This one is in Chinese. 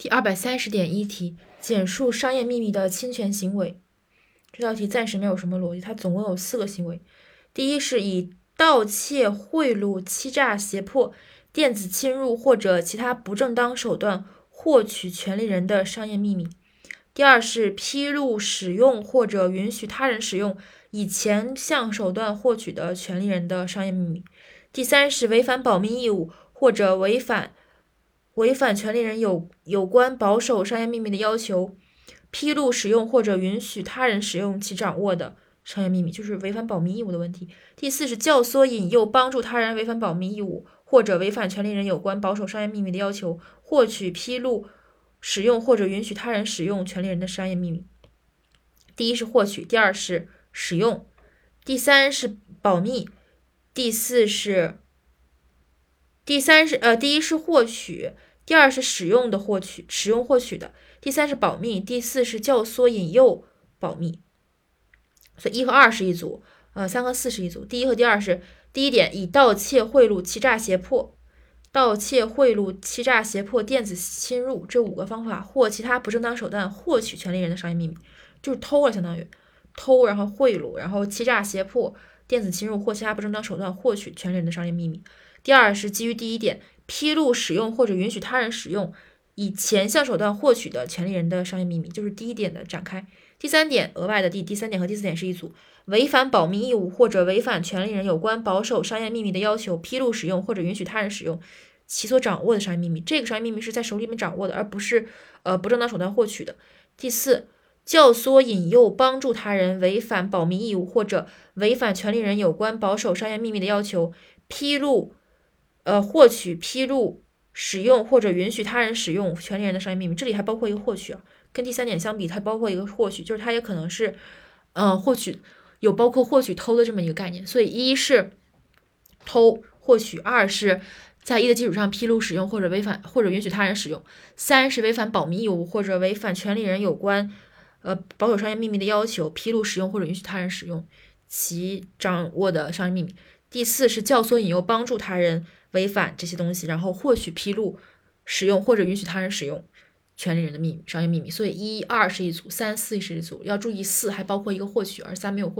第二百三十点一题，简述商业秘密的侵权行为。这道题暂时没有什么逻辑，它总共有四个行为。第一是以盗窃、贿赂、欺诈、胁迫、电子侵入或者其他不正当手段获取权利人的商业秘密。第二是披露、使用或者允许他人使用以前项手段获取的权利人的商业秘密。第三是违反保密义务或者违反。违反权利人有有关保守商业秘密的要求，披露、使用或者允许他人使用其掌握的商业秘密，就是违反保密义务的问题。第四是教唆、引诱、帮助他人违反保密义务或者违反权利人有关保守商业秘密的要求，获取、披露、使用或者允许他人使用权利人的商业秘密。第一是获取，第二是使用，第三是保密，第四是。第三是呃，第一是获取，第二是使用的获取，使用获取的，第三是保密，第四是教唆引诱保密。所以一和二是一组，呃，三和四是一组。第一和第二是第一点，以盗窃、贿赂、欺诈、胁迫、盗窃、贿赂、欺诈、胁迫、电子侵入这五个方法或其他不正当手段获取权利人的商业秘密，就是偷了，相当于偷，然后贿赂，然后欺诈、胁迫、电子侵入或其他不正当手段获取权利人的商业秘密。第二是基于第一点，披露、使用或者允许他人使用以前项手段获取的权利人的商业秘密，就是第一点的展开。第三点，额外的第第三点和第四点是一组，违反保密义务或者违反权利人有关保守商业秘密的要求，披露、使用或者允许他人使用其所掌握的商业秘密，这个商业秘密是在手里面掌握的，而不是呃不正当手段获取的。第四，教唆、引诱、帮助他人违反保密义务或者违反权利人有关保守商业秘密的要求，披露。呃，获取、披露、使用或者允许他人使用权利人的商业秘密，这里还包括一个获取啊。跟第三点相比，它包括一个获取，就是它也可能是，嗯，获取有包括获取、偷的这么一个概念。所以一是偷获取，二是在一的基础上披露、使用或者违反或者允许他人使用，三是违反保密义务或者违反权利人有关呃保守商业秘密的要求，披露、使用或者允许他人使用其掌握的商业秘密。第四是教唆、引诱、帮助他人。违反这些东西，然后获取、披露、使用或者允许他人使用权利人的秘密、商业秘密。所以一二是一组，三四是一组。要注意四还包括一个获取，而三没有获取。